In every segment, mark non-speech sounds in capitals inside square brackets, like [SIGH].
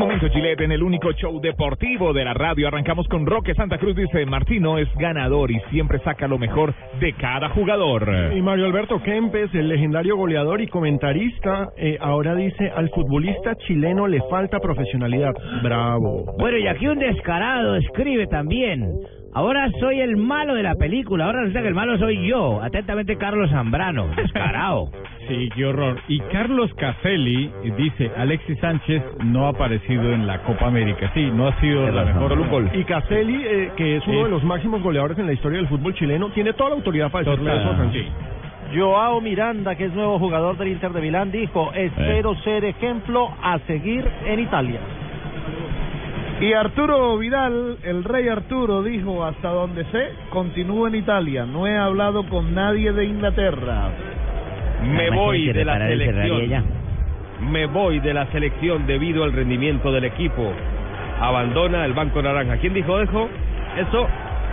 momento, Gillette, en el único show deportivo de la radio. Arrancamos con Roque Santa Cruz. Dice, Martino es ganador y siempre saca lo mejor de cada jugador. Y Mario Alberto Kempes, el legendario goleador y comentarista, eh, ahora dice, al futbolista chileno le falta profesionalidad. Bravo. Bueno, y aquí un descarado escribe también. Ahora soy el malo de la película. Ahora resulta que el malo soy yo. Atentamente, Carlos Zambrano. Descarado. [LAUGHS] Sí, qué horror. Y Carlos Caselli dice, Alexis Sánchez no ha aparecido en la Copa América. Sí, no ha sido la mejor. Solo un gol. Y Caselli, eh, que es uno de los máximos goleadores en la historia del fútbol chileno, tiene toda la autoridad para decirle eso a Sánchez. sí. Joao Miranda, que es nuevo jugador del Inter de Milán, dijo, espero ser ejemplo a seguir en Italia. Y Arturo Vidal, el rey Arturo, dijo, hasta donde sé, continúo en Italia. No he hablado con nadie de Inglaterra. Me voy de la selección. Me voy de la selección debido al rendimiento del equipo. Abandona el Banco Naranja. ¿Quién dijo eso? Eso,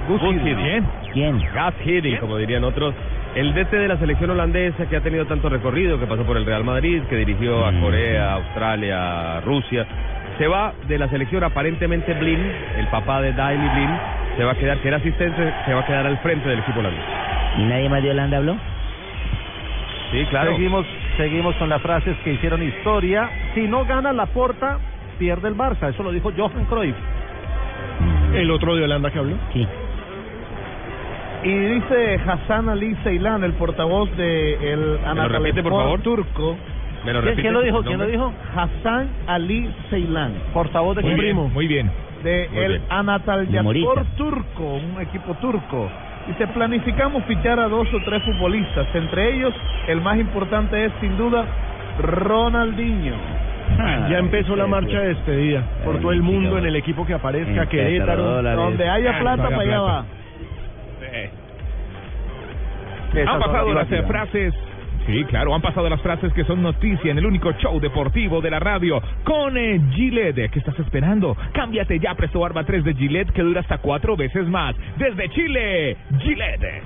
Gus Hiddink. ¿Quién? Gas Hiddink, como dirían otros. El DT de la selección holandesa que ha tenido tanto recorrido, que pasó por el Real Madrid, que dirigió a Corea, Australia, Rusia. Se va de la selección aparentemente Blin, el papá de Daily Blin, se va a quedar, que era asistente, se va a quedar al frente del equipo holandés. ¿Y nadie más de Holanda habló? Sí, claro. Seguimos, seguimos con las frases que hicieron historia. Si no gana la porta, pierde el Barça. Eso lo dijo Johan Cruyff. El otro de Holanda que habló. Sí. Y dice Hassan Ali Ceylan, el portavoz de el turco. ¿Me lo ¿Quién, lo dijo? ¿Quién lo dijo? Hassan Ali Ceylan, Portavoz de Muy bien, muy bien. de Muy el Humorista. turco, un equipo turco. Dice, planificamos fichar a dos o tres futbolistas. Entre ellos, el más importante es, sin duda, Ronaldinho. Ya empezó la marcha de despedida por todo el mundo en el equipo que aparezca, Querétaro. Donde haya plata, Paga para allá plata. va. Han pasado las eh, frases. Sí, claro, han pasado las frases que son noticia en el único show deportivo de la radio con eh, Gillette. ¿Qué estás esperando? Cámbiate ya, Presto Barba 3 de Gillette que dura hasta cuatro veces más. Desde Chile, Gillette.